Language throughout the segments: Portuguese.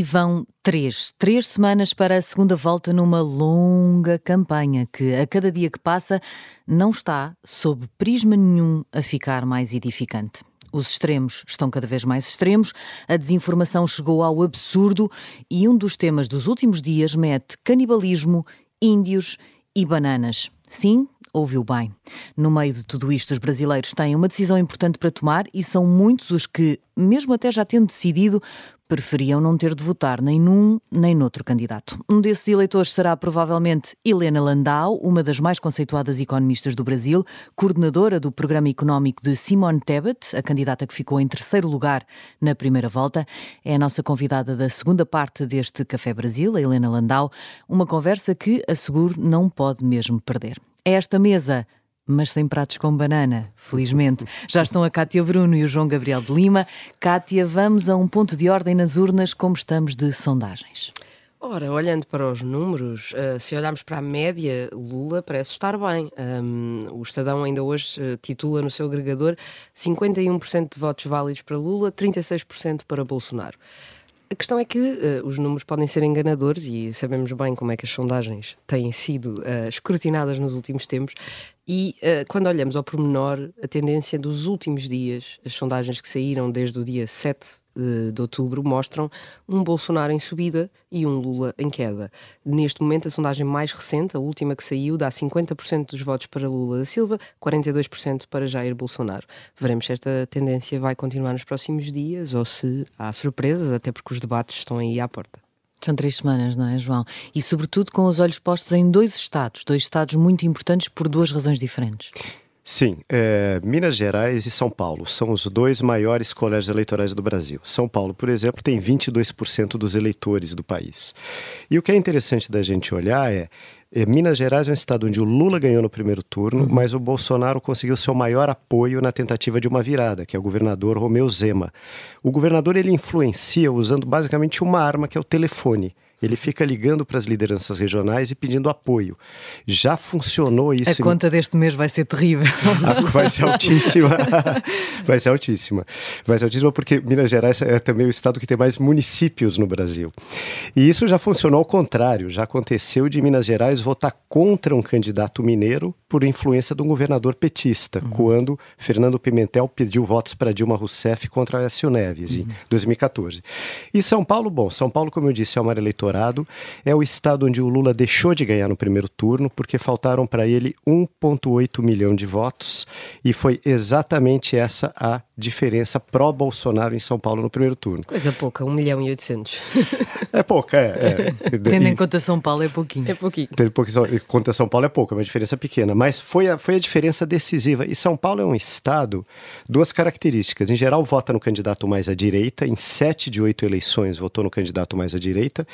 E vão três, três semanas para a segunda volta numa longa campanha que, a cada dia que passa, não está, sob prisma nenhum, a ficar mais edificante. Os extremos estão cada vez mais extremos, a desinformação chegou ao absurdo e um dos temas dos últimos dias mete canibalismo, índios e bananas. Sim, ouviu bem. No meio de tudo isto, os brasileiros têm uma decisão importante para tomar e são muitos os que, mesmo até já tendo decidido, preferiam não ter de votar nem num nem noutro candidato. Um desses eleitores será provavelmente Helena Landau, uma das mais conceituadas economistas do Brasil, coordenadora do programa económico de Simone Tebet, a candidata que ficou em terceiro lugar na primeira volta. É a nossa convidada da segunda parte deste Café Brasil, a Helena Landau, uma conversa que, asseguro, não pode mesmo perder. Esta mesa mas sem pratos com banana, felizmente. Já estão a Cátia Bruno e o João Gabriel de Lima. Cátia, vamos a um ponto de ordem nas urnas, como estamos de sondagens. Ora, olhando para os números, uh, se olharmos para a média, Lula parece estar bem. O Estadão ainda hoje uh, titula no seu agregador 51% de votos válidos para Lula, 36% para Bolsonaro. A questão é que uh, os números podem ser enganadores e sabemos bem como é que as sondagens têm sido uh, escrutinadas nos últimos tempos. E uh, quando olhamos ao pormenor, a tendência dos últimos dias, as sondagens que saíram desde o dia 7 de, outubro mostram um Bolsonaro em subida e um Lula em queda. Neste momento, a sondagem mais recente, a última que saiu, dá 50% dos votos para Lula da Silva, 42% para Jair Bolsonaro. Veremos se esta tendência vai continuar nos próximos dias ou se há surpresas, até porque os debates estão aí à porta. São três semanas, não é, João? E, sobretudo, com os olhos postos em dois estados, dois estados muito importantes por duas razões diferentes. Sim, é, Minas Gerais e São Paulo são os dois maiores colégios eleitorais do Brasil. São Paulo, por exemplo, tem 22% dos eleitores do país. E o que é interessante da gente olhar é, é Minas Gerais é um estado onde o Lula ganhou no primeiro turno, uhum. mas o Bolsonaro conseguiu seu maior apoio na tentativa de uma virada, que é o governador Romeu Zema. O governador ele influencia usando basicamente uma arma que é o telefone. Ele fica ligando para as lideranças regionais e pedindo apoio. Já funcionou isso. A conta deste mês vai ser terrível. vai ser altíssima. vai ser altíssima. Vai ser altíssima porque Minas Gerais é também o estado que tem mais municípios no Brasil. E isso já funcionou ao contrário. Já aconteceu de Minas Gerais votar contra um candidato mineiro por influência de um governador petista, uhum. quando Fernando Pimentel pediu votos para Dilma Rousseff contra Aécio Neves uhum. em 2014. E São Paulo, bom, São Paulo, como eu disse, é uma eleitora eleitorado. É o estado onde o Lula deixou de ganhar no primeiro turno, porque faltaram para ele 1,8 milhão de votos, e foi exatamente essa a diferença pró-Bolsonaro em São Paulo no primeiro turno. Coisa pouca, 1 milhão e 800. É pouca, é. é. Tendo em conta São Paulo é pouquinho. É pouquinho. Tendo em conta São Paulo é pouco, é uma diferença pequena, mas foi a, foi a diferença decisiva. E São Paulo é um estado, duas características. Em geral, vota no candidato mais à direita, em sete de oito eleições votou no candidato mais à direita,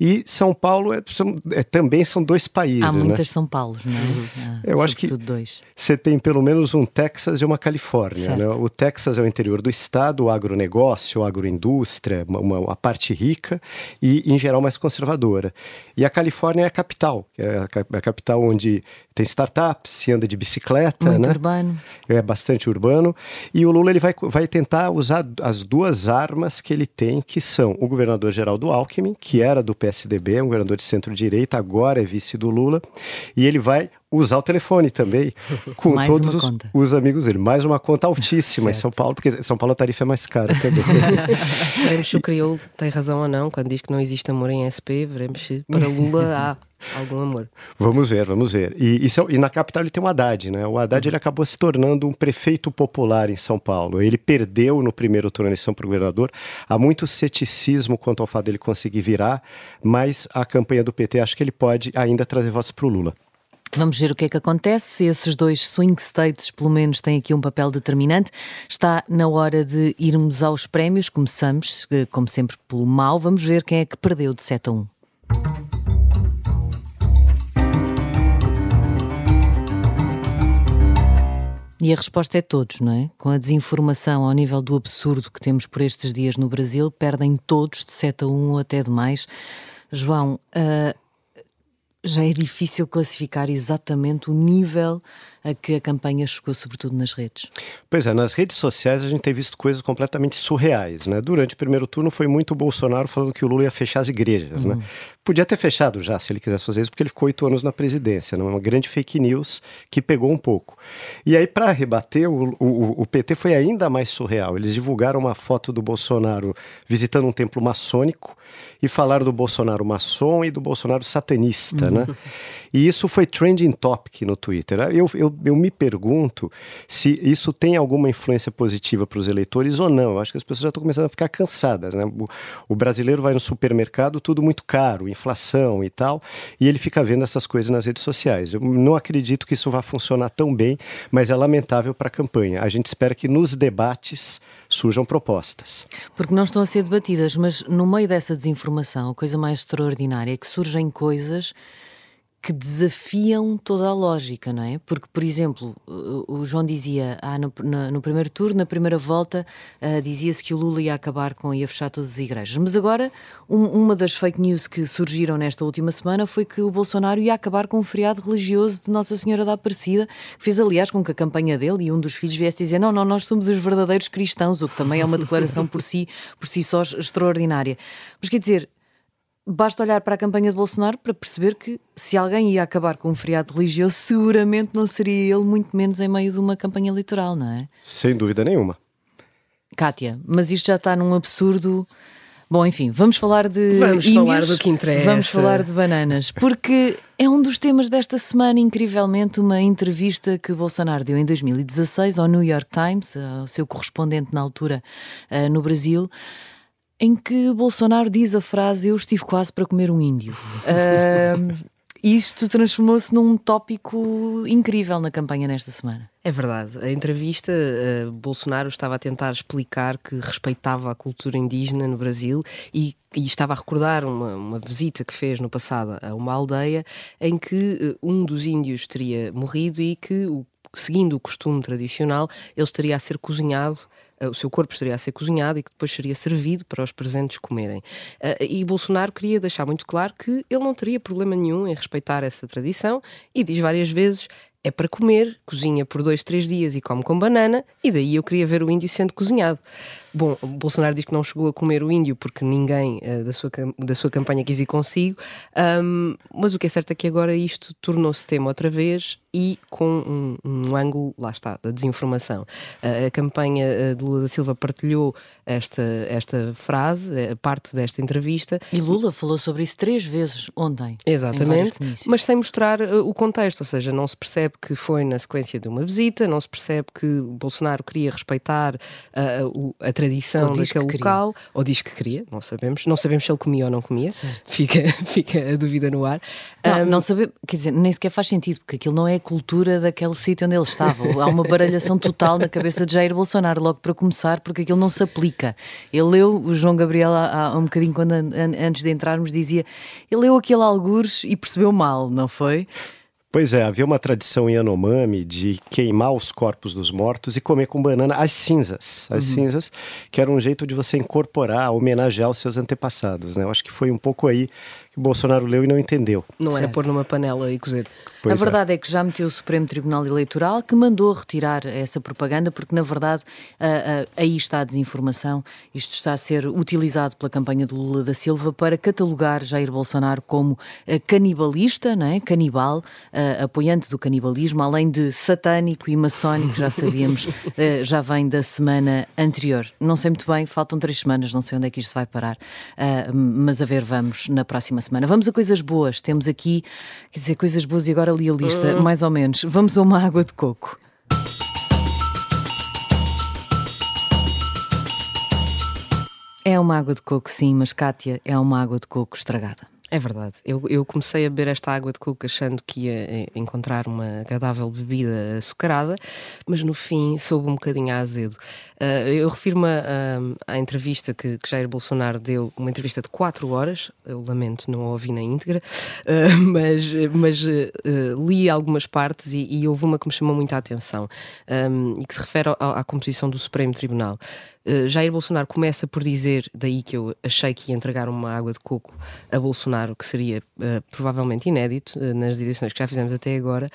e São Paulo é, são, é, também são dois países. Há né? muitas né? São Paulos, não é? Uhum. Ah, Eu acho que dois. você tem pelo menos um Texas e uma Califórnia. Né? O Texas é o interior do estado, o agronegócio, a agroindústria, uma, uma, parte rica e, em geral, mais conservadora. E a Califórnia é a capital, é a, a capital onde tem startups, se anda de bicicleta, Muito né? urbano. É bastante urbano. E o Lula ele vai, vai tentar usar as duas armas que ele tem, que são o governador Geraldo Alckmin, que era do PSDB, um governador de centro-direita, agora é vice do Lula, e ele vai usar o telefone também com mais todos os, os, amigos dele. Mais uma conta altíssima em São Paulo, porque São Paulo a tarifa é mais cara também. veremos se o Crioulo tem razão ou não quando diz que não existe amor em SP. Veremos se para Lula há algum amor. Vamos ver, vamos ver. E, e, e, na capital ele tem o Haddad, né? O Haddad uhum. ele acabou se tornando um prefeito popular em São Paulo. Ele perdeu no primeiro turno a eleição para o governador. Há muito ceticismo quanto ao fato dele conseguir virar, mas a campanha do PT acho que ele pode ainda trazer votos para o Lula. Vamos ver o que é que acontece. Se esses dois swing states, pelo menos, têm aqui um papel determinante. Está na hora de irmos aos prémios. Começamos, eh, como sempre, pelo mal. Vamos ver quem é que perdeu de 7 a 1. E a resposta é todos, não é? Com a desinformação ao nível do absurdo que temos por estes dias no Brasil, perdem todos de 7 a 1 ou até demais. João, uh, já é difícil classificar exatamente o nível a que a campanha chegou, sobretudo nas redes. Pois é, nas redes sociais a gente tem visto coisas completamente surreais, né? Durante o primeiro turno foi muito o Bolsonaro falando que o Lula ia fechar as igrejas, uhum. né? Podia ter fechado já, se ele quisesse fazer isso, porque ele ficou oito anos na presidência, né? uma grande fake news que pegou um pouco. E aí, para rebater, o, o, o, PT foi ainda mais surreal. Eles divulgaram uma foto do Bolsonaro visitando um templo maçônico e falaram do Bolsonaro maçom e do Bolsonaro satanista, uhum. né? E isso foi trending topic no Twitter. Eu, eu, eu me pergunto se isso tem alguma influência positiva para os eleitores ou não. Eu acho que as pessoas já estão começando a ficar cansadas. Né? O, o, brasileiro vai no supermercado, tudo muito caro, inflação e tal, e ele fica vendo essas coisas nas redes sociais. Eu não acredito que isso vá funcionar tão bem, mas é lamentável para a campanha. A gente espera que nos debates surjam propostas. Porque não estão a ser debatidas, mas no meio dessa desinformação, a coisa mais extraordinária é que surgem coisas que desafiam toda a lógica, não é? Porque, por exemplo, o João dizia ah, no, no, no primeiro turno, na primeira volta, uh, dizia-se que o Lula ia acabar com, ia fechar todas as igrejas. Mas agora, um, uma das fake news que surgiram nesta última semana foi que o Bolsonaro ia acabar com o feriado religioso de Nossa Senhora da Aparecida, que fez, aliás, com que a campanha dele e um dos filhos viesse dizer: não, não, nós somos os verdadeiros cristãos, o que também é uma declaração por si, por si só extraordinária. Mas quer dizer, Basta olhar para a campanha de Bolsonaro para perceber que se alguém ia acabar com um feriado religioso, seguramente não seria ele, muito menos em meio de uma campanha eleitoral, não é? Sem dúvida nenhuma. Kátia, mas isto já está num absurdo. Bom, enfim, vamos falar de. Vamos índios, falar do que interessa. Vamos falar de bananas, porque é um dos temas desta semana, incrivelmente, uma entrevista que Bolsonaro deu em 2016 ao New York Times, ao seu correspondente na altura uh, no Brasil em que Bolsonaro diz a frase Eu estive quase para comer um índio. Uh, isto transformou-se num tópico incrível na campanha nesta semana. É verdade. A entrevista, uh, Bolsonaro estava a tentar explicar que respeitava a cultura indígena no Brasil e, e estava a recordar uma, uma, visita que fez no passado a uma aldeia em que uh, um dos índios teria morrido e que, o, seguindo o costume tradicional, ele estaria a ser cozinhado o seu corpo estaria a ser cozinhado e que depois seria servido para os presentes comerem. Ah, e Bolsonaro queria deixar muito claro que ele não teria problema nenhum em respeitar essa tradição e diz várias vezes é para comer, cozinha por dois, três dias e come com banana, e daí eu queria ver o índio sendo cozinhado. Bom, Bolsonaro diz que não chegou a comer o índio porque ninguém uh, da, sua, da sua campanha quis ir consigo, um, mas o que é certo é que agora isto tornou-se tema outra vez e com um, um ângulo, lá está, da desinformação. Uh, a campanha uh, de Lula da Silva partilhou esta, esta frase, parte desta entrevista. E Lula falou sobre isso três vezes ontem. Exatamente, mas sem mostrar o contexto, ou seja, não se percebe que foi na sequência de uma visita, não se percebe que Bolsonaro queria respeitar a, a tradição daquele local, ou diz que queria, não sabemos. Não sabemos se ele comia ou não comia, fica, fica a dúvida no ar. Não, um, não sabe, quer dizer, nem sequer faz sentido, porque aquilo não é a cultura daquele sítio onde ele estava. Há uma baralhação total na cabeça de Jair Bolsonaro, logo para começar, porque aquilo não se aplica. Ele leu, o João Gabriel, há, há um bocadinho, quando, antes de entrarmos, dizia: ele leu aquele algures e percebeu mal, não foi? Pois é, havia uma tradição em Yanomami de queimar os corpos dos mortos e comer com banana as cinzas. As uhum. cinzas, que era um jeito de você incorporar, homenagear os seus antepassados. Né? Eu acho que foi um pouco aí que o Bolsonaro leu e não entendeu. Não certo. é pôr numa panela e cozer. Pois a é. verdade é. é. que já meteu o Supremo Tribunal Eleitoral que mandou retirar essa propaganda, porque na verdade aí está a desinformação. Isto está a ser utilizado pela campanha de Lula da Silva para catalogar Jair Bolsonaro como uh, canibalista, não é? canibal, apoiante do canibalismo, além de satânico e maçónico, já sabíamos, já vem da semana anterior. Não sei muito bem, faltam três semanas, não sei onde é que isto vai parar, mas a ver, vamos na próxima semana. Vamos a coisas boas. Temos aqui, quer dizer, coisas boas e agora li a lista, uh. mais ou menos. Vamos a uma água de coco. É uma água de coco, sim, mas Kátia, é uma água de coco estragada. É verdade. Eu, eu, comecei a beber esta água de coco achando que ia eh, encontrar uma agradável bebida açucarada, mas no fim soube um bocadinho azedo. Uh, eu refiro-me à entrevista que, que, Jair Bolsonaro deu, uma entrevista de 4 horas, eu lamento, não a ouvi na íntegra, uh, mas, mas uh, li algumas partes e, e, houve uma que me chamou muita atenção e que se refere à, à composição do Supremo Tribunal. Uh, Jair Bolsonaro começa por dizer, daí que eu achei que ia entregar uma água de coco a Bolsonaro, que seria uh, provavelmente inédito uh, nas edições que já fizemos até agora.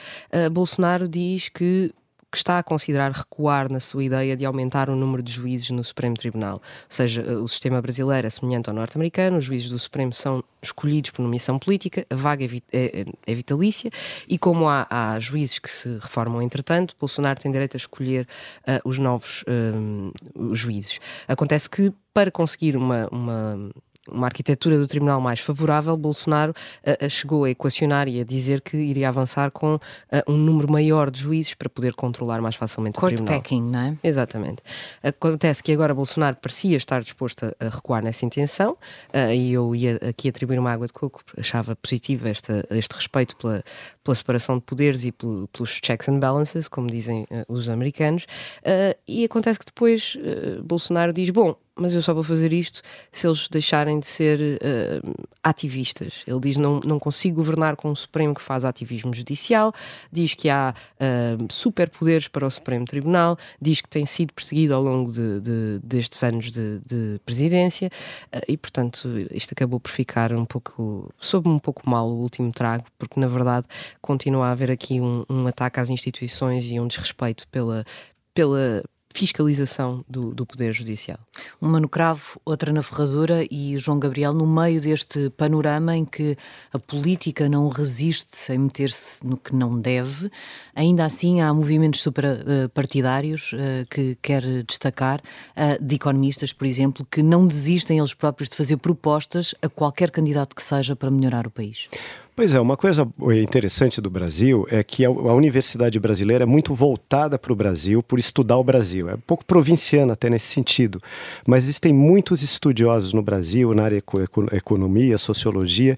Bolsonaro diz que que está a considerar recuar na sua ideia de aumentar o número de juízes no Supremo Tribunal. Ou seja, o sistema brasileiro é semelhante ao norte-americano, os juízes do Supremo são escolhidos por nomeação política, a vaga é, é, é vitalícia e como há, há, juízes que se reformam entretanto, Bolsonaro tem direito a escolher uh, os novos uh, juízes. Acontece que para conseguir uma, uma uma arquitetura do tribunal mais favorável, Bolsonaro uh, chegou a equacionar e a dizer que iria avançar com uh, um número maior de juízes para poder controlar mais facilmente Court o tribunal. packing, não é? Exatamente. Acontece que agora Bolsonaro parecia estar disposto a, a recuar nessa intenção e eu ia aqui atribuir uma água de coco, achava positivo esta, este respeito pela, pela separação de poderes e pelo, pelos checks and balances, como dizem os americanos, e acontece que depois Bolsonaro diz, bom, mas eu só vou fazer isto se eles deixarem de ser uh, ativistas. Ele diz: não, não consigo governar com um Supremo que faz ativismo judicial, diz que há uh, superpoderes para o Supremo Tribunal, diz que tem sido perseguido ao longo de, de, destes anos de, de presidência. Uh, e, portanto, isto acabou por ficar um pouco, soube um pouco mal o último trago, porque na verdade continua a haver aqui um, um ataque às instituições e um desrespeito pela, pela fiscalização do, do, Poder Judicial. Uma no cravo, outra na ferradura e João Gabriel, no meio deste panorama em que a política não resiste em meter-se no que não deve, ainda assim há movimentos superpartidários uh, uh, que quer destacar, uh, de economistas, por exemplo, que não desistem eles próprios de fazer propostas a qualquer candidato que seja para melhorar o país. Pois é, uma coisa interessante do Brasil é que a, universidade brasileira é muito voltada para o Brasil por estudar o Brasil. É um pouco provinciana até nesse sentido. Mas existem muitos estudiosos no Brasil, na área economia, sociologia,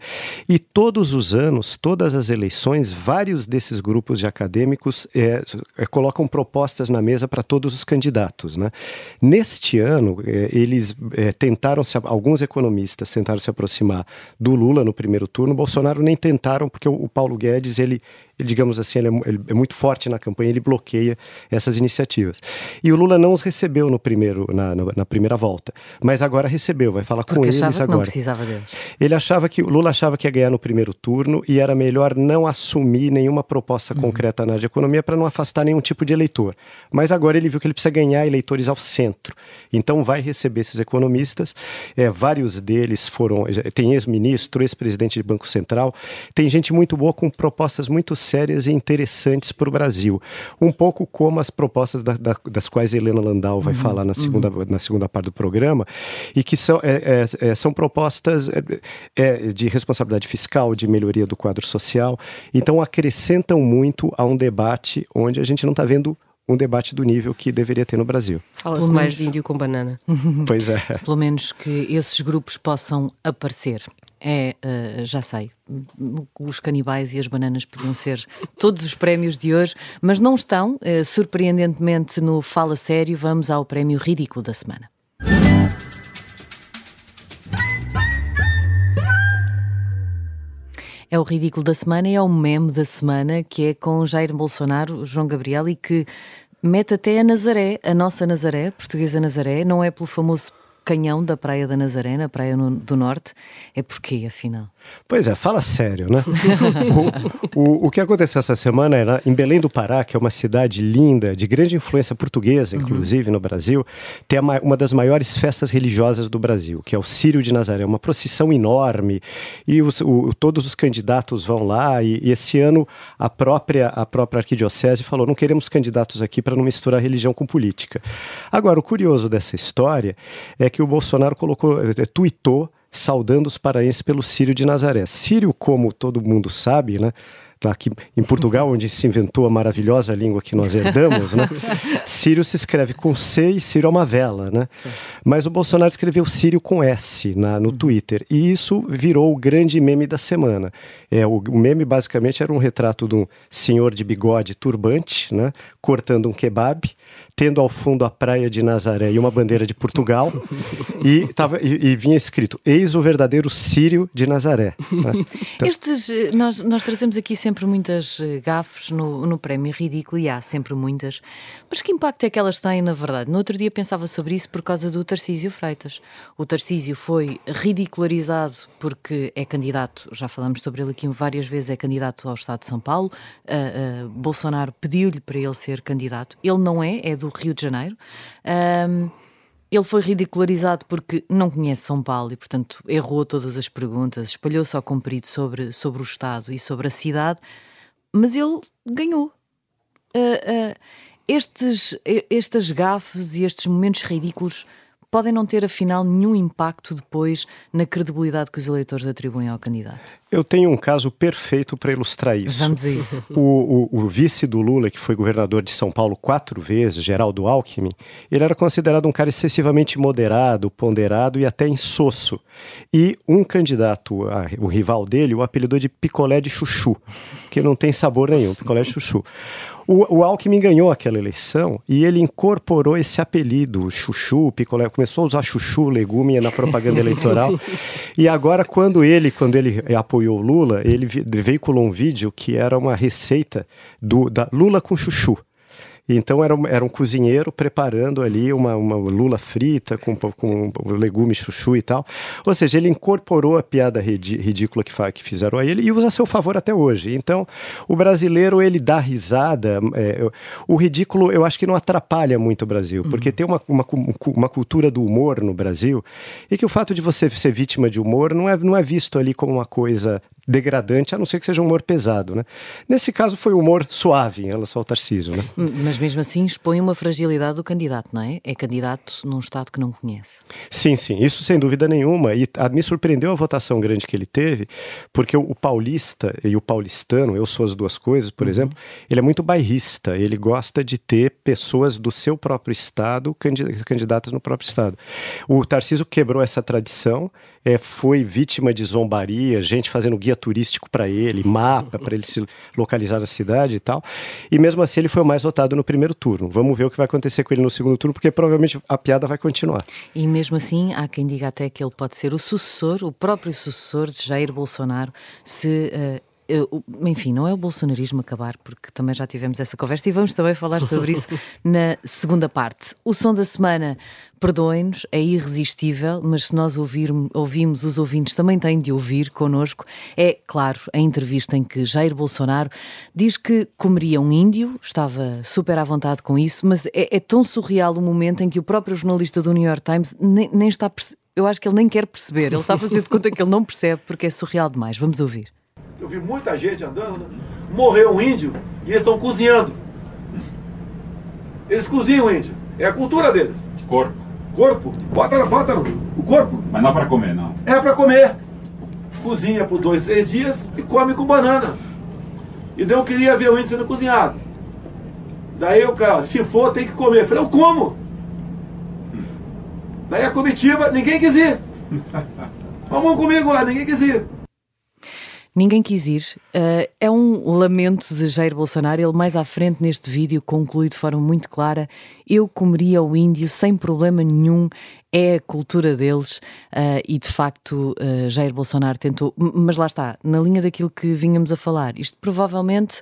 e todos os anos, todas as eleições, vários desses grupos de acadêmicos é, é, colocam propostas na mesa para todos os candidatos. Né? Neste ano, é, eles é, tentaram, se, alguns economistas tentaram se aproximar do Lula no primeiro turno, Bolsonaro nem porque o, o Paulo Guedes, ele, ele digamos assim, ele é, ele é, muito forte na campanha, ele bloqueia essas iniciativas. E o Lula não os recebeu no primeiro, na, na, na primeira volta, mas agora recebeu, vai falar porque com eles agora. não precisava deles. Ele achava que, o Lula achava que ia ganhar no primeiro turno e era melhor não assumir nenhuma proposta uhum. concreta na área de economia para não afastar nenhum tipo de eleitor. Mas agora ele viu que ele precisa ganhar eleitores ao centro. Então vai receber esses economistas, é, vários deles foram, tem ex-ministro, ex-presidente de Banco Central, tem gente muito boa com propostas muito sérias e interessantes para o Brasil. Um pouco como as propostas da, da, das quais Helena Landau vai uhum, falar na segunda, uhum. na segunda parte do programa, e que são, é, é, é são propostas é, é, de responsabilidade fiscal, de melhoria do quadro social. Então acrescentam muito a um debate onde a gente não está vendo um debate do nível que deveria ter no Brasil. Fala-se mais de índio com banana. pois é. Pelo menos que esses grupos possam aparecer é, uh, já sei, os canibais e as bananas podiam ser todos os prémios de hoje, mas não estão. Uh, surpreendentemente, no Fala Sério, vamos ao prémio ridículo da semana. É o ridículo da semana e é o meme da semana, que é com Jair Bolsonaro, João Gabriel, e que mete até a Nazaré, a nossa Nazaré, portuguesa Nazaré, não é pelo famoso canhão da Praia da Nazaré, na Praia do Norte. É porquê, afinal? Pois é, fala sério, né? o, o, o, que aconteceu essa semana era em Belém do Pará, que é uma cidade linda, de grande influência portuguesa, inclusive, uhum. no Brasil, tem uma das maiores festas religiosas do Brasil, que é o Círio de Nazaré, uma procissão enorme, e os, o, todos os candidatos vão lá, e, e, esse ano a própria, a própria arquidiocese falou, não queremos candidatos aqui para não misturar religião com política. Agora, o curioso dessa história é que o Bolsonaro colocou, é, tweetou saudando os paraenses pelo Sírio de Nazaré. Sírio, como todo mundo sabe, né, aqui em Portugal, onde se inventou a maravilhosa língua que nós herdamos, né? Sírio se escreve com C e Sírio é uma vela, né? Mas o Bolsonaro escreveu Sírio com S na, no Twitter. E isso virou o grande meme da semana. É, o, o meme basicamente era um retrato de um senhor de bigode turbante, né? Cortando um kebab tendo ao fundo a praia de Nazaré e uma bandeira de Portugal, e, tava, e, e vinha escrito: Eis o verdadeiro Sírio de Nazaré. Né? Então... Estes, eh, nós, nós trazemos aqui sempre muitas eh, gafes no, no prémio ridículo, e há sempre muitas, mas que impacto é que elas têm na verdade? No outro dia pensava sobre isso por causa do Tarcísio Freitas. O Tarcísio foi ridicularizado porque é candidato, já falamos sobre ele aqui várias vezes, é candidato ao Estado de São Paulo. Uh, uh, Bolsonaro pediu-lhe para ele ser candidato. Ele não é, é do Rio de Janeiro. Um, ele foi ridicularizado porque não conhece São Paulo e, portanto, errou todas as perguntas, espalhou-se ao comprido sobre, sobre o Estado e sobre a cidade, mas ele ganhou. Uh, uh, estes, estes gafes e estes momentos ridículos podem não ter, afinal, nenhum impacto depois na credibilidade que os eleitores atribuem ao candidato? Eu tenho um caso perfeito para ilustrar isso. Vamos a isso. O, o, o, vice do Lula, que foi governador de São Paulo quatro vezes, Geraldo Alckmin, ele era considerado um cara excessivamente moderado, ponderado e até insosso. E um candidato, o rival dele, o apelidou de picolé de chuchu, que não tem sabor nenhum, picolé de chuchu. O, o Alckmin ganhou aquela eleição e ele incorporou esse apelido, chuchu, picolé, começou a usar chuchu, legume na propaganda eleitoral. e agora, quando ele, quando ele apoiou Lula, ele veiculou um vídeo que era uma receita do, da Lula com chuchu. Então era, era um cozinheiro preparando ali uma, uma lula frita com, com legume chuchu e tal. Ou seja, ele incorporou a piada ridícula que, que fizeram a ele e usa a seu favor até hoje. Então o brasileiro ele dá risada. É, o ridículo eu acho que não atrapalha muito o Brasil, porque uhum. tem uma, uma, uma cultura do humor no Brasil e que o fato de você ser vítima de humor não é, não é visto ali como uma coisa degradante, a não ser que seja um humor pesado, né? Nesse caso foi humor suave em relação ao Tarcísio, né? Hum, mas mesmo assim expõe uma fragilidade do candidato, não é? É candidato num estado que não conhece. Sim, sim, isso sem dúvida nenhuma. E a, me surpreendeu a votação grande que ele teve, porque o, o, paulista e o paulistano, eu sou as duas coisas, por uhum. exemplo, ele é muito bairrista, ele gosta de ter pessoas do seu próprio estado candidatas no próprio estado. O Tarcísio quebrou essa tradição, é, foi vítima de zombaria, gente fazendo guia guia turístico para ele, mapa para ele se localizar na cidade e tal. E mesmo assim ele foi o mais votado no primeiro turno. Vamos ver o que vai acontecer com ele no segundo turno, porque provavelmente a piada vai continuar. E mesmo assim há quem diga até que ele pode ser o sucessor, o próprio sucessor de Jair Bolsonaro, se uh, enfim, não é o bolsonarismo acabar, porque também já tivemos essa conversa e vamos também falar sobre isso na segunda parte. O som da semana, perdoem-nos, é irresistível, mas se nós ouvirmos, ouvimos, os ouvintes também têm de ouvir connosco. É, claro, a entrevista em que Jair Bolsonaro diz que comeria um índio, estava super à vontade com isso, mas é, é tão surreal o momento em que o próprio jornalista do New York Times nem, nem está. Eu acho que ele nem quer perceber, ele está a fazer de conta que ele não percebe porque é surreal demais. Vamos ouvir eu vi muita gente andando, morreu um índio e eles estão cozinhando. Eles cozinham o índio. É a cultura deles. Corpo. Corpo. Bota, bota o corpo. Mas não é para comer, não. É para comer. Cozinha por dois, três dias e come com banana. E daí eu queria ver o índio sendo cozinhado. Daí o cara, se for, tem que comer. Eu falei, eu como. Daí a comitiva, ninguém quis ir. Vamos comigo lá, ninguém quis ir. Ninguém quis ir. Uh, é um lamento de Jair Bolsonaro. Ele, mais à frente neste vídeo, conclui de forma muito clara: Eu comeria o índio sem problema nenhum. É a cultura deles uh, e, de facto, uh, Jair Bolsonaro tentou. Mas lá está, na linha daquilo que vínhamos a falar. Isto provavelmente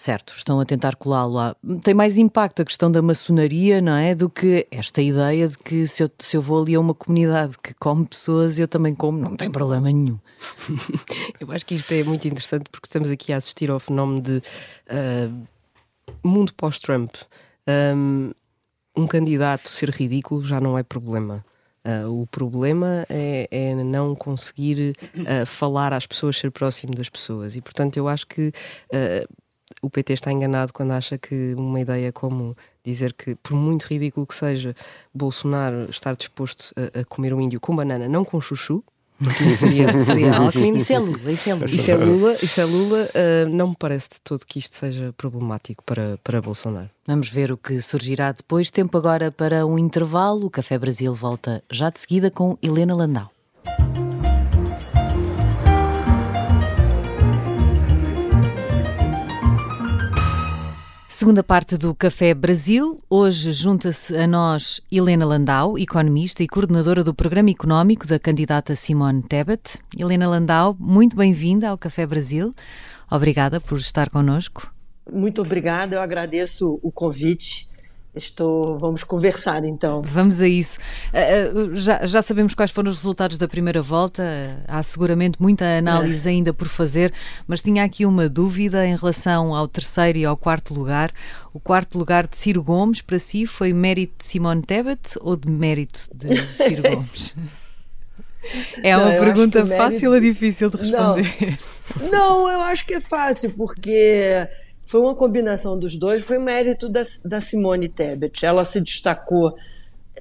certo, estão a tentar colá-lo lá. Tem mais impacto a questão da maçonaria, não é? Do que esta ideia de que se eu, se eu vou ali a uma comunidade que come pessoas, eu também como, não tem problema nenhum. eu acho que isto é muito interessante porque estamos aqui a assistir ao fenómeno de uh, mundo pós-Trump. Um, um candidato ser ridículo já não é problema. Uh, o problema é, é não conseguir uh, falar às pessoas, ser próximo das pessoas. E, portanto, eu acho que uh, o PT está enganado quando acha que uma ideia como dizer que, por muito ridículo que seja, Bolsonaro estar disposto a, a comer um índio com banana, não com chuchu, porque isso seria, seria Alckmin. Isso é Lula, isso é Lula. Isso é Lula, isso é Lula. Uh, não me parece de todo que isto seja problemático para, para Bolsonaro. Vamos ver o que surgirá depois. Tempo agora para um intervalo. O Café Brasil volta já de seguida com Helena Landau. Segunda parte do Café Brasil. Hoje junta-se a nós Helena Landau, economista e coordenadora do Programa Económico da candidata Simone Tebet. Helena Landau, muito bem-vinda ao Café Brasil. Obrigada por estar connosco. Muito obrigada, eu agradeço o convite Estou, vamos conversar então. Vamos a isso. Uh, já, já, sabemos quais foram os resultados da primeira volta. Há seguramente muita análise é. ainda por fazer, mas tinha aqui uma dúvida em relação ao terceiro e ao quarto lugar. O quarto lugar de Ciro Gomes, para si, foi mérito de Simone Tebet ou de mérito de Ciro Gomes? É uma Não, pergunta mérito... fácil ou difícil de responder? Não. Não, eu acho que é fácil, porque foi uma combinação dos dois, foi mérito da, da Simone Tebet. Ela se destacou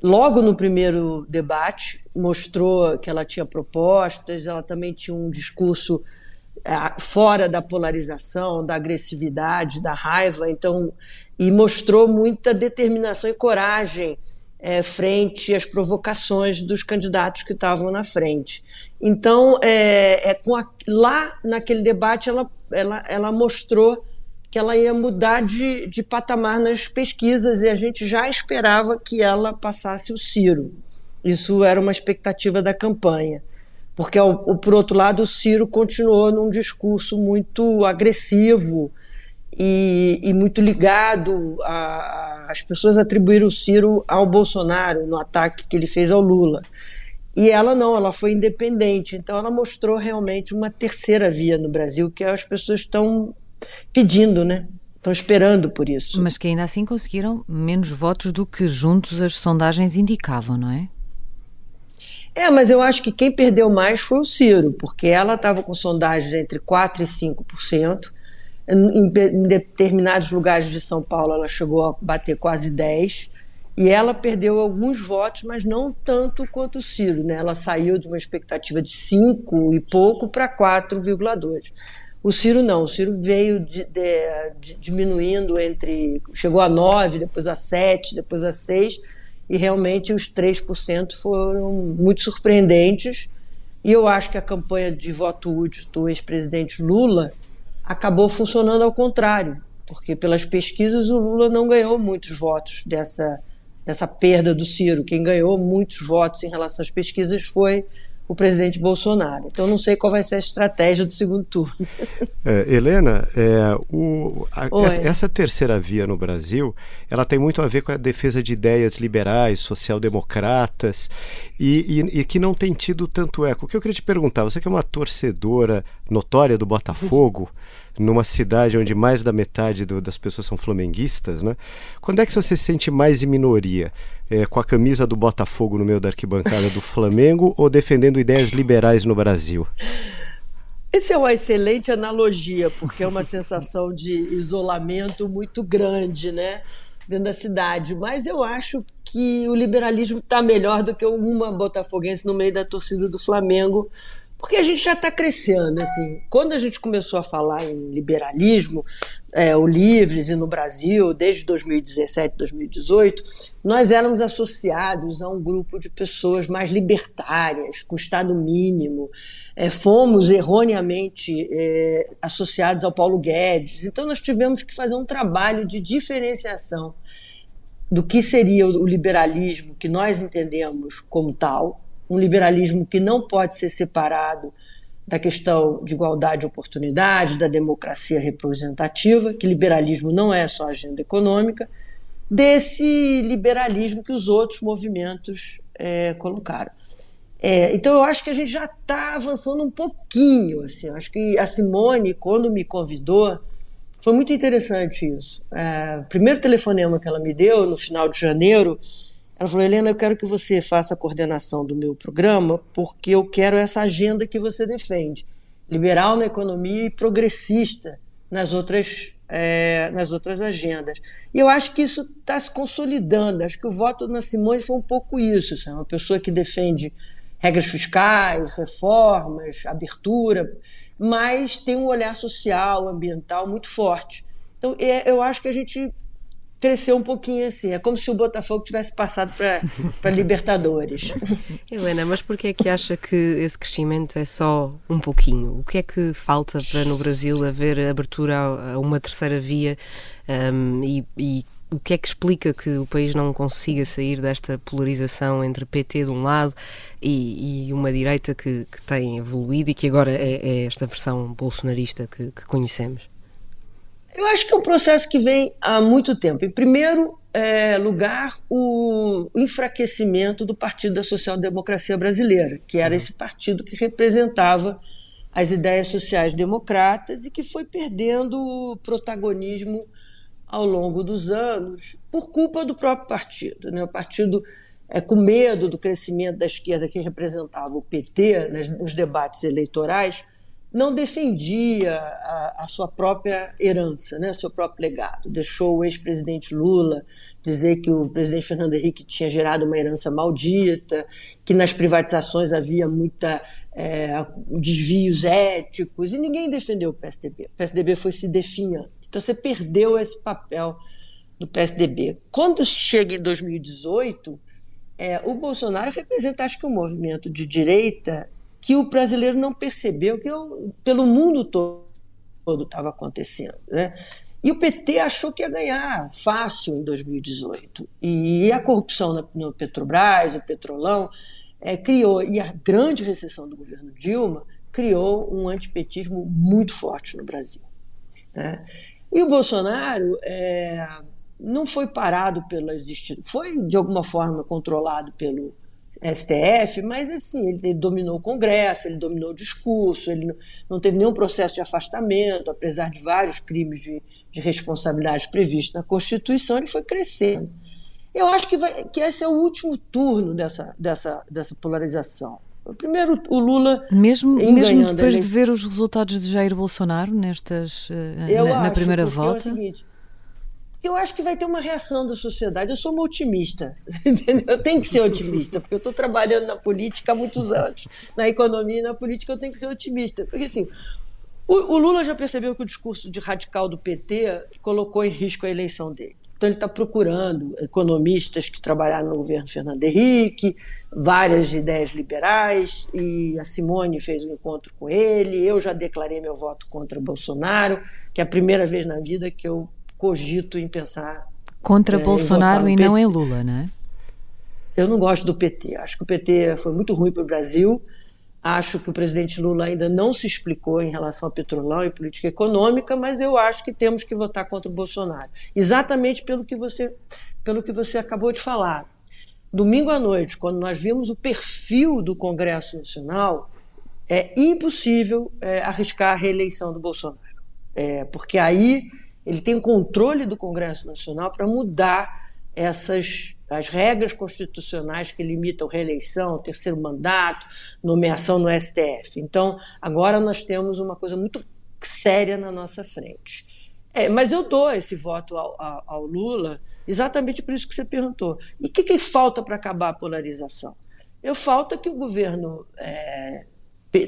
logo no primeiro debate, mostrou que ela tinha propostas, ela também tinha um discurso é, fora da polarização, da agressividade, da raiva, então e mostrou muita determinação e coragem é, frente às provocações dos candidatos que estavam na frente. Então, é, é a, lá naquele debate ela, ela, ela mostrou que ela ia mudar de, de patamar nas pesquisas e a gente já esperava que ela passasse o Ciro. Isso era uma expectativa da campanha. Porque, por outro lado, o Ciro continuou num discurso muito agressivo e, e muito ligado a, As pessoas atribuíram o Ciro ao Bolsonaro no ataque que ele fez ao Lula. E ela não, ela foi independente. Então, ela mostrou realmente uma terceira via no Brasil, que as pessoas estão pedindo, né? Estão esperando por isso. Mas que ainda assim conseguiram menos votos do que juntos as sondagens indicavam, não é? É, mas eu acho que quem perdeu mais foi o Ciro, porque ela estava com sondagens entre 4% e 5%. Em, em determinados lugares de São Paulo, ela chegou a bater quase 10%. E ela perdeu alguns votos, mas não tanto quanto o Ciro. Né? Ela saiu de uma expectativa de 5 e pouco para 4,2. O Ciro não, o Ciro veio de, de, de, diminuindo entre. chegou a 9, depois a 7, depois a 6, e realmente os 3% foram muito surpreendentes. E eu acho que a campanha de voto útil do ex-presidente Lula acabou funcionando ao contrário, porque pelas pesquisas o Lula não ganhou muitos votos dessa, dessa perda do Ciro. Quem ganhou muitos votos em relação às pesquisas foi o presidente Bolsonaro. Então não sei qual vai ser a estratégia do segundo turno. É, Helena, é, o, a, essa, essa, terceira via no Brasil, ela tem muito a ver com a defesa de ideias liberais, social-democratas e, e, e, que não tem tido tanto eco. O que eu queria te perguntar, você que é uma torcedora notória do Botafogo, numa cidade onde mais da metade do, das pessoas são flamenguistas, né? Quando é que você se sente mais em minoria? É, com a camisa do Botafogo no meio da arquibancada do Flamengo ou defendendo ideias liberais no Brasil? Essa é uma excelente analogia, porque é uma sensação de isolamento muito grande, né? Dentro da cidade. Mas eu acho que o liberalismo está melhor do que uma botafoguense no meio da torcida do Flamengo, porque a gente já está crescendo, assim. Quando a gente começou a falar em liberalismo, é, o Livres e no Brasil, desde 2017, 2018, nós éramos associados a um grupo de pessoas mais libertárias, com Estado mínimo. É, fomos erroneamente é, associados ao Paulo Guedes. Então nós tivemos que fazer um trabalho de diferenciação do que seria o liberalismo que nós entendemos como tal, um liberalismo que não pode ser separado da questão de igualdade de oportunidade, da democracia representativa, que liberalismo não é só agenda econômica, desse liberalismo que os outros movimentos é, colocaram. É, então eu acho que a gente já está avançando um pouquinho. Assim, acho que a Simone, quando me convidou, foi muito interessante isso. É, o primeiro telefonema que ela me deu no final de janeiro ela falou: Helena, eu quero que você faça a coordenação do meu programa, porque eu quero essa agenda que você defende liberal na economia e progressista nas outras, é, nas outras agendas. E eu acho que isso está se consolidando. Acho que o voto na Simone foi um pouco isso. É uma pessoa que defende regras fiscais, reformas, abertura, mas tem um olhar social, ambiental muito forte. Então, é, eu acho que a gente cresceu um pouquinho assim. É como se o Botafogo tivesse passado para Libertadores. Helena, mas por que é que acha que esse crescimento é só um pouquinho? O que é que falta para no Brasil haver abertura a, uma terceira via um, e, e o que é que explica que o país não consiga sair desta polarização entre PT de um lado e, e uma direita que, que, tem evoluído e que agora é, é esta versão bolsonarista que, que, conhecemos? Eu acho que é um processo que vem há muito tempo. Em primeiro é, lugar, o enfraquecimento do Partido da Social Democracia Brasileira, que era uhum. esse partido que representava as ideias sociais democratas e que foi perdendo protagonismo ao longo dos anos por culpa do próprio partido. Né? O partido, é, com medo do crescimento da esquerda que representava o PT né, nos debates eleitorais, não defendia a, a, sua própria herança, né, seu próprio legado. Deixou o ex-presidente Lula dizer que o presidente Fernando Henrique tinha gerado uma herança maldita, que nas privatizações havia muita é, desvios éticos, e ninguém defendeu o PSDB. O PSDB foi se definhando. Então você perdeu esse papel do PSDB. Quando chega em 2018, é, o Bolsonaro representa, acho que, um movimento de direita que o brasileiro não percebeu, que eu, pelo mundo todo estava acontecendo. Né? E o PT achou que ia ganhar fácil em 2018. E a corrupção no Petrobras, o Petrolão, é, criou, e a grande recessão do governo Dilma criou um antipetismo muito forte no Brasil. Né? E o Bolsonaro é, não foi parado pelas foi de alguma forma controlado pelo STF, mas assim, ele, ele, dominou o Congresso, ele dominou o discurso, ele não, teve nenhum processo de afastamento, apesar de vários crimes de, de responsabilidade previstos na Constituição, ele foi crescendo. Eu acho que, vai, que esse é o último turno dessa, dessa, dessa polarização. Primeiro, o Lula. Mesmo, mesmo depois de ver os resultados de Jair Bolsonaro nestas, eh, na, na primeira volta? É o seguinte, eu acho que vai ter uma reação da sociedade. Eu sou uma otimista, entendeu? Eu tenho que ser otimista, porque eu estou trabalhando na política há muitos anos. Na economia e na política eu tenho que ser otimista. Porque, assim, o, o Lula já percebeu que o discurso de radical do PT colocou em risco a eleição dele. Então, ele está procurando economistas que trabalharam no governo Fernando Henrique, várias ideias liberais, e a Simone fez um encontro com ele. Eu já declarei meu voto contra Bolsonaro, que é a primeira vez na vida que eu cogito em pensar. Contra é, Bolsonaro e não em Lula, né? Eu não gosto do PT. Acho que o PT foi muito ruim para o Brasil. Acho que o presidente Lula ainda não se explicou em relação ao petrolão e política econômica, mas eu acho que temos que votar contra o Bolsonaro. Exatamente pelo que você, pelo que você acabou de falar. Domingo à noite, quando nós vimos o perfil do Congresso Nacional, é impossível é, arriscar a reeleição do Bolsonaro. É, porque aí ele tem o controle do Congresso Nacional para mudar essas as regras constitucionais que limitam reeleição, terceiro mandato, nomeação no STF. Então, agora nós temos uma coisa muito séria na nossa frente. É, mas eu dou esse voto ao, ao, ao, Lula exatamente por isso que você perguntou. E o que, que falta para acabar a polarização? Eu falta que o governo é,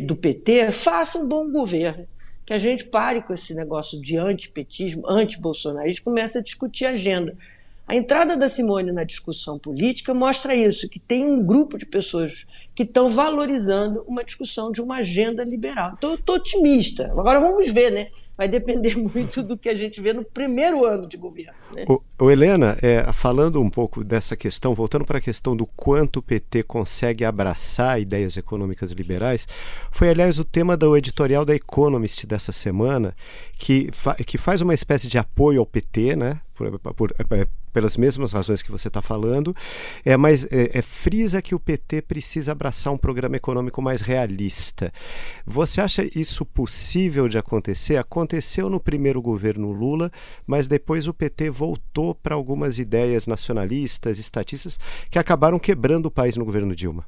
do PT faça um bom governo, que a gente pare com esse negócio de antipetismo, anti-bolsonarismo, comece a discutir agenda. A entrada da Simone na discussão política mostra isso, que tem um grupo de pessoas que estão valorizando uma discussão de uma agenda liberal. Então eu estou otimista. Agora vamos ver, né? Vai depender muito do que a gente vê no primeiro ano de governo. Né? O, o Helena, é, falando um pouco dessa questão, voltando para a questão do quanto o PT consegue abraçar ideias econômicas liberais, foi aliás o tema do editorial da Economist dessa semana, que, fa que faz uma espécie de apoio ao PT, né? Por, por, é, pelas mesmas razões que você está falando, é, mas é, é, frisa que o PT precisa abraçar um programa econômico mais realista. Você acha isso possível de acontecer? Aconteceu no primeiro governo Lula, mas depois o PT voltou para algumas ideias nacionalistas, estatistas, que acabaram quebrando o país no governo Dilma.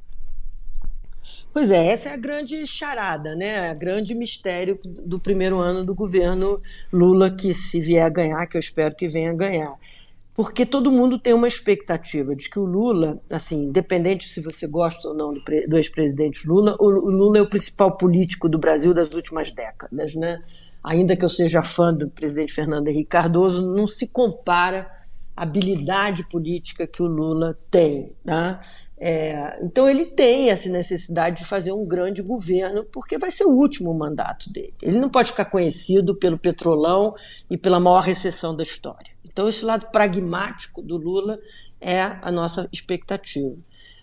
Pois é, essa é a grande charada, né? A grande mistério do primeiro ano do governo Lula, que se vier a ganhar, que eu espero que venha a ganhar porque todo mundo tem uma expectativa de que o Lula, assim, independente se você gosta ou não do, ex-presidente Lula, o, Lula é o principal político do Brasil das últimas décadas, né? Ainda que eu seja fã do presidente Fernando Henrique Cardoso, não se compara a habilidade política que o Lula tem, né? É, então ele tem essa necessidade de fazer um grande governo, porque vai ser o último mandato dele. Ele não pode ficar conhecido pelo petrolão e pela maior recessão da história. Então, esse lado pragmático do Lula é a nossa expectativa.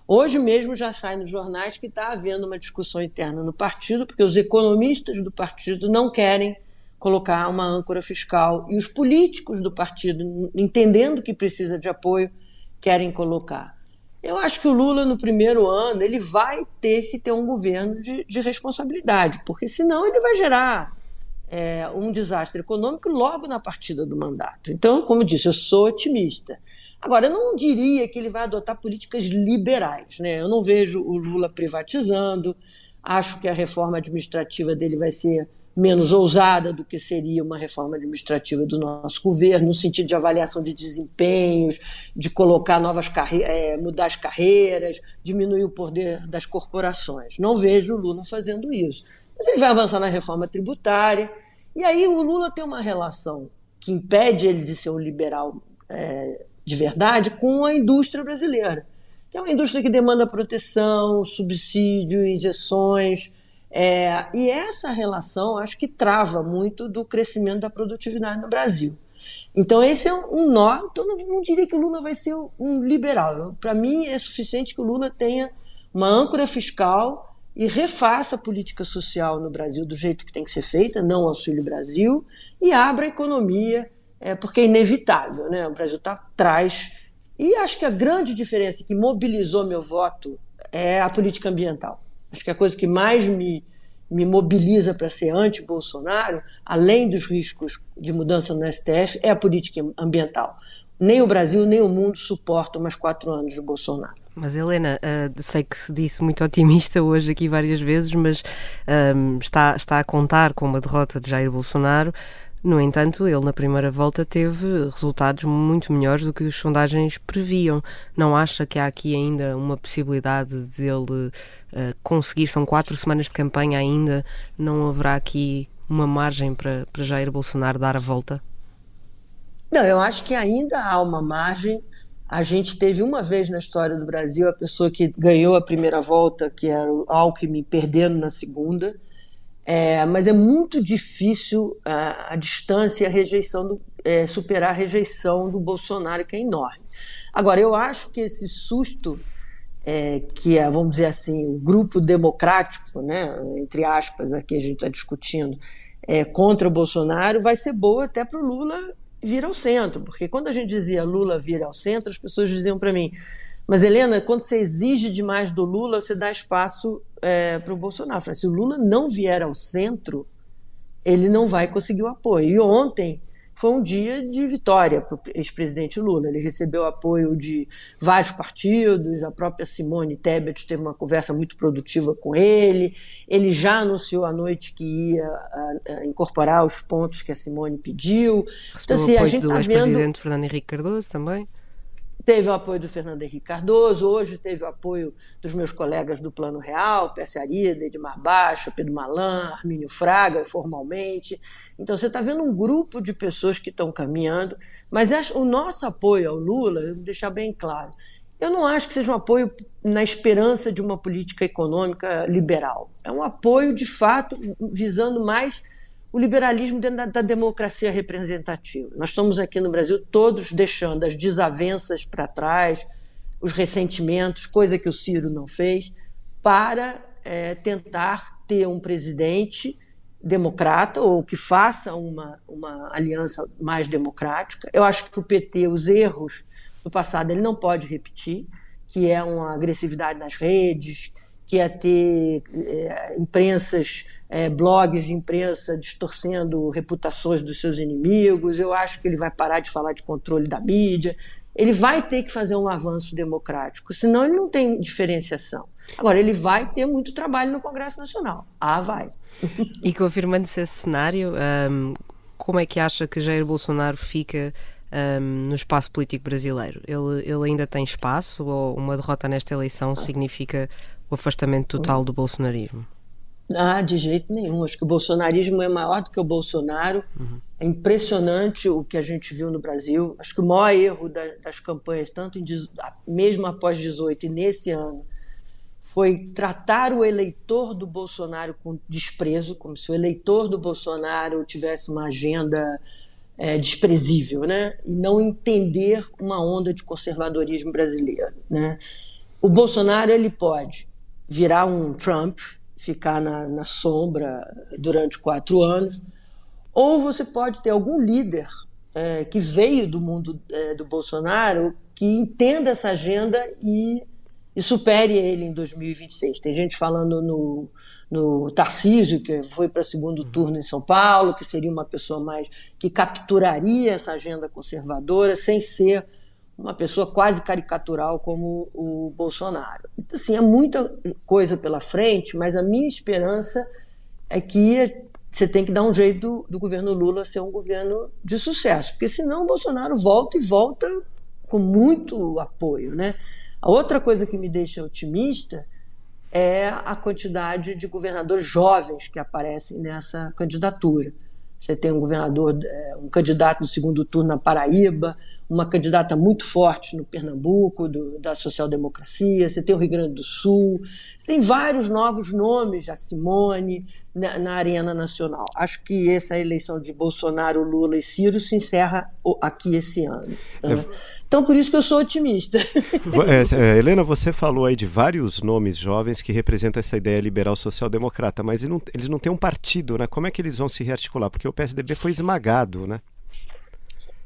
Hoje mesmo já sai nos jornais que está havendo uma discussão interna no partido, porque os economistas do partido não querem colocar uma âncora fiscal e os políticos do partido, entendendo que precisa de apoio, querem colocar. Eu acho que o Lula, no primeiro ano, ele vai ter que ter um governo de, de responsabilidade, porque senão ele vai gerar é, um desastre econômico logo na partida do mandato. Então, como disse, eu sou otimista. Agora, eu não diria que ele vai adotar políticas liberais. Né? Eu não vejo o Lula privatizando, acho que a reforma administrativa dele vai ser menos ousada do que seria uma reforma administrativa do nosso governo, no sentido de avaliação de desempenhos, de colocar novas carreiras, é, mudar as carreiras, diminuir o poder das corporações. Não vejo o Lula fazendo isso. Mas ele vai avançar na reforma tributária. E aí o Lula tem uma relação que impede ele de ser um liberal é, de verdade com a indústria brasileira, que é uma indústria que demanda proteção, subsídio, injeções. É, e essa relação acho que trava muito do crescimento da produtividade no Brasil. Então, esse é um nó. Então, não, não diria que o Lula vai ser um liberal. Para mim, é suficiente que o Lula tenha uma âncora fiscal e refaça a política social no Brasil do jeito que tem que ser feita, não Auxílio Brasil, e abra a economia, é, porque é inevitável, né? O Brasil está atrás. E acho que a grande diferença que mobilizou meu voto é a política ambiental. Acho que a coisa que mais me, me mobiliza para ser anti-Bolsonaro, além dos riscos de mudança no STF, é a política ambiental nem o Brasil nem o mundo suportam mais quatro anos de Bolsonaro. Mas Helena, uh, sei que se disse muito otimista hoje aqui várias vezes, mas um, está, está a contar com uma derrota de Jair Bolsonaro. No entanto, ele na primeira volta teve resultados muito melhores do que as sondagens previam. Não acha que há aqui ainda uma possibilidade dele uh, conseguir? São quatro semanas de campanha ainda. Não haverá aqui uma margem para, para Jair Bolsonaro dar a volta? Não, eu acho que ainda há uma margem. A gente teve uma vez na história do Brasil a pessoa que ganhou a primeira volta, que era o Alckmin, perdendo na segunda. É, mas é muito difícil a, a distância e a rejeição do, é, superar a rejeição do Bolsonaro, que é enorme. Agora, eu acho que esse susto é, que é, vamos dizer assim, o grupo democrático, né, entre aspas, aqui a gente está discutindo, é, contra o Bolsonaro, vai ser boa até para o Lula vir ao centro, porque quando a gente dizia Lula vir ao centro, as pessoas diziam para mim, mas Helena, quando você exige demais do Lula, você dá espaço é, para o Bolsonaro. Falei, se o Lula não vier ao centro, ele não vai conseguir o apoio. E ontem foi um dia de vitória para o ex-presidente Lula. Ele recebeu apoio de vários partidos, a própria Simone Tebet teve uma conversa muito produtiva com ele. Ele já anunciou à noite que ia a, a incorporar os pontos que a Simone pediu. Então, assim, o a gente do tá ex-presidente vendo... Fernando Henrique Cardoso também? Teve o apoio do Fernando Henrique Cardoso, hoje teve o apoio dos meus colegas do Plano Real, Pérsia Arida, Edmar Baixa, Pedro Malan, Armínio Fraga, formalmente. Então você está vendo um grupo de pessoas que estão caminhando, mas o nosso apoio ao Lula, eu vou deixar bem claro, eu não acho que seja um apoio na esperança de uma política econômica liberal. É um apoio, de fato, visando mais o liberalismo dentro da, da, democracia representativa. Nós estamos aqui no Brasil todos deixando as desavenças para trás, os ressentimentos, coisa que o Ciro não fez, para é, tentar ter um presidente democrata ou que faça uma, uma aliança mais democrática. Eu acho que o PT, os erros do passado, ele não pode repetir, que é uma agressividade nas redes, que é ter é, imprensas é, blogs de imprensa distorcendo reputações dos seus inimigos. Eu acho que ele vai parar de falar de controle da mídia. Ele vai ter que fazer um avanço democrático, senão ele não tem diferenciação. Agora, ele vai ter muito trabalho no Congresso Nacional. Ah, vai. E confirmando-se esse cenário, um, como é que acha que Jair Bolsonaro fica um, no espaço político brasileiro? Ele, ele ainda tem espaço ou uma derrota nesta eleição significa o afastamento total do bolsonarismo? Ah, de jeito nenhum. Acho que o bolsonarismo é maior do que o Bolsonaro. Uhum. É impressionante o que a gente viu no Brasil. Acho que o maior erro da, das campanhas, tanto em, mesmo após 18 e nesse ano, foi tratar o eleitor do Bolsonaro com desprezo, como se o eleitor do Bolsonaro tivesse uma agenda é, desprezível, né? E não entender uma onda de conservadorismo brasileiro, né? O Bolsonaro ele pode virar um Trump, ficar na, na sombra durante quatro anos, ou você pode ter algum líder é, que veio do mundo é, do Bolsonaro que entenda essa agenda e, e, supere ele em 2026. Tem gente falando no, no Tarcísio, que foi para segundo turno em São Paulo, que seria uma pessoa mais que capturaria essa agenda conservadora sem ser uma pessoa quase caricatural como o Bolsonaro. Então, assim, é muita coisa pela frente, mas a minha esperança é que você tem que dar um jeito do, do governo Lula ser um governo de sucesso, porque senão o Bolsonaro volta e volta com muito apoio, né? A outra coisa que me deixa otimista é a quantidade de governadores jovens que aparecem nessa candidatura. Você tem um governador, é, um candidato no segundo turno na Paraíba, uma candidata muito forte no Pernambuco, do, da social-democracia, você tem o Rio Grande do Sul, você tem vários novos nomes, a Simone, na, na, arena nacional. Acho que essa eleição de Bolsonaro, Lula e Ciro se encerra aqui esse ano. Né? É... Então, por isso que eu sou otimista. É, é, Helena, você falou aí de vários nomes jovens que representam essa ideia liberal social-democrata, mas eles não, eles não têm um partido, né? Como é que eles vão se rearticular? Porque o PSDB foi esmagado, né?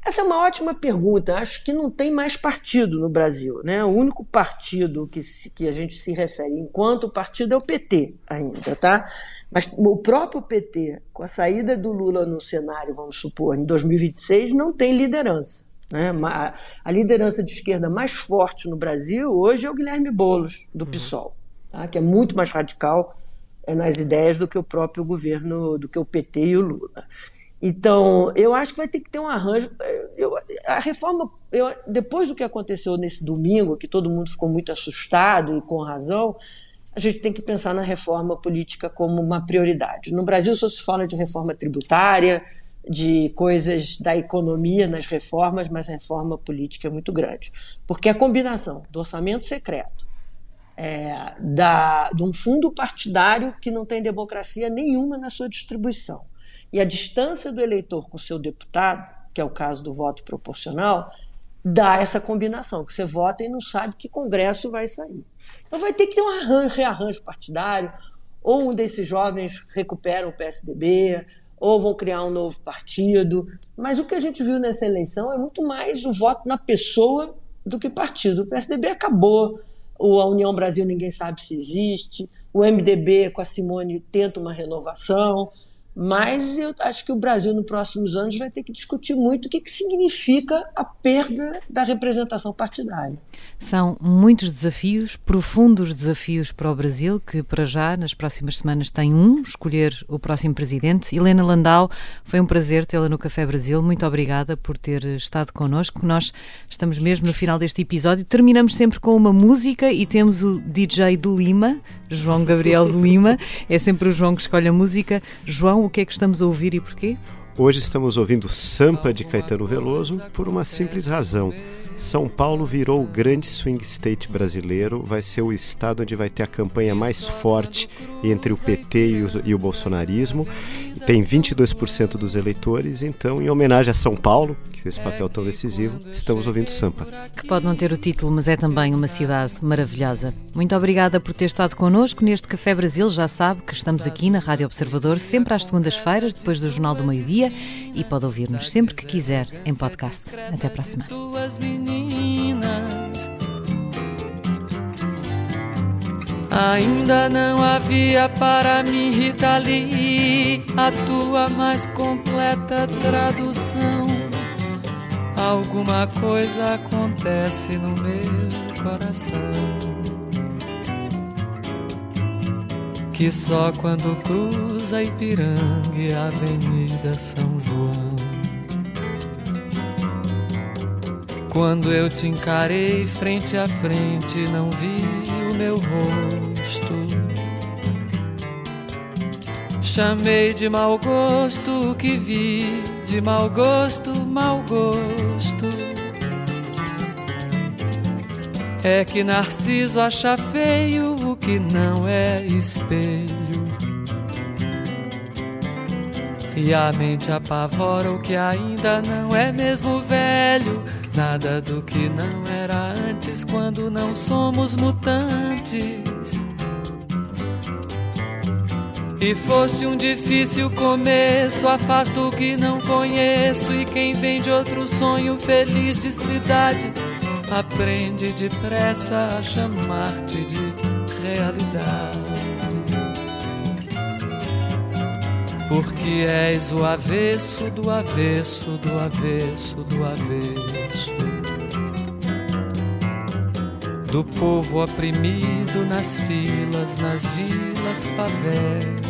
Essa é uma ótima pergunta. Acho que não tem mais partido no Brasil. Né? O único partido que, se, que a gente se refere enquanto partido é o PT ainda. Tá? Mas o próprio PT, com a saída do Lula no cenário, vamos supor, em 2026, não tem liderança. Né? A liderança de esquerda mais forte no Brasil hoje é o Guilherme Boulos, do uhum. PSOL, tá? que é muito mais radical é, nas ideias do que o próprio governo, do que o PT e o Lula. Então, eu acho que vai ter que ter um arranjo. Eu, a reforma, eu, depois do que aconteceu nesse domingo, que todo mundo ficou muito assustado e com razão, a gente tem que pensar na reforma política como uma prioridade. No Brasil só se fala de reforma tributária, de coisas da economia nas reformas, mas a reforma política é muito grande. Porque a combinação do orçamento secreto, é, da, de um fundo partidário que não tem democracia nenhuma na sua distribuição e a distância do eleitor com o seu deputado, que é o caso do voto proporcional, dá essa combinação, que você vota e não sabe que congresso vai sair. Então vai ter que ter um arranjo, rearranjo partidário, ou um desses jovens recupera o PSDB, ou vão criar um novo partido. Mas o que a gente viu nessa eleição é muito mais o voto na pessoa do que partido. O PSDB acabou, a União Brasil ninguém sabe se existe, o MDB com a Simone tenta uma renovação. Mas eu acho que o Brasil, nos próximos anos, vai ter que discutir muito o que, que significa a perda da representação partidária. São muitos desafios, profundos desafios para o Brasil, que para já, nas próximas semanas, tem um, escolher o próximo presidente. Helena Landau, foi um prazer tê-la no Café Brasil. Muito obrigada por ter estado connosco. Nós estamos mesmo no final deste episódio. Terminamos sempre com uma música e temos o DJ de Lima, João Gabriel de Lima. É sempre o João que escolhe a música. João, o que é que estamos a ouvir e porquê? Hoje estamos ouvindo Sampa de Caetano Veloso por uma simples razão. São Paulo virou o grande swing state brasileiro, vai ser o estado onde vai ter a campanha mais forte entre o PT e o, e o bolsonarismo. Tem 22% dos eleitores, então, em homenagem a São Paulo, que fez esse papel tão decisivo, estamos ouvindo Sampa. Que pode não ter o título, mas é também uma cidade maravilhosa. Muito obrigada por ter estado connosco neste Café Brasil. Já sabe que estamos aqui na Rádio Observador, sempre às segundas-feiras, depois do Jornal do Meio-Dia, e pode ouvir-nos sempre que quiser em podcast. Até para a semana meninas. Ainda não havia para mim, Rita Lee, a tua mais completa tradução. Alguma coisa acontece no meu coração. Que só quando cruza Ipiranga e a Avenida São João Quando eu te encarei frente a frente, não vi o meu rosto. Chamei de mau gosto o que vi, de mau gosto, mau gosto. É que Narciso acha feio o que não é espelho. E a mente apavora o que ainda não é mesmo velho. Nada do que não era antes quando não somos mutantes. E foste um difícil começo, afasto o que não conheço. E quem vem de outro sonho feliz de cidade, aprende depressa a chamar-te de realidade. Porque és o avesso do avesso do avesso do avesso. Do povo oprimido nas filas, nas vilas, favelas,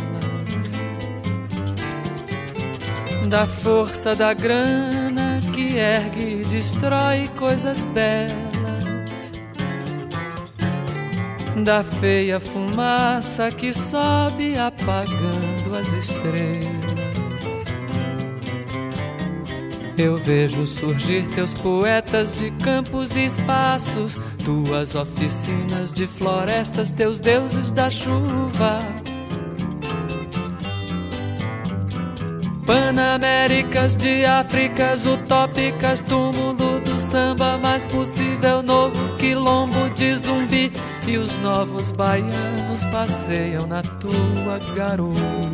da força da grana que ergue e destrói coisas belas, da feia fumaça que sobe apagando as estrelas Eu vejo surgir teus poetas de campos e espaços, tuas oficinas de florestas, teus deuses da chuva. Panaméricas de Áfricas utópicas, túmulo do samba mais possível, novo quilombo de zumbi. E os novos baianos passeiam na tua garoa.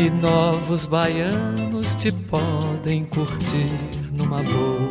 e novos baianos te podem curtir numa boa.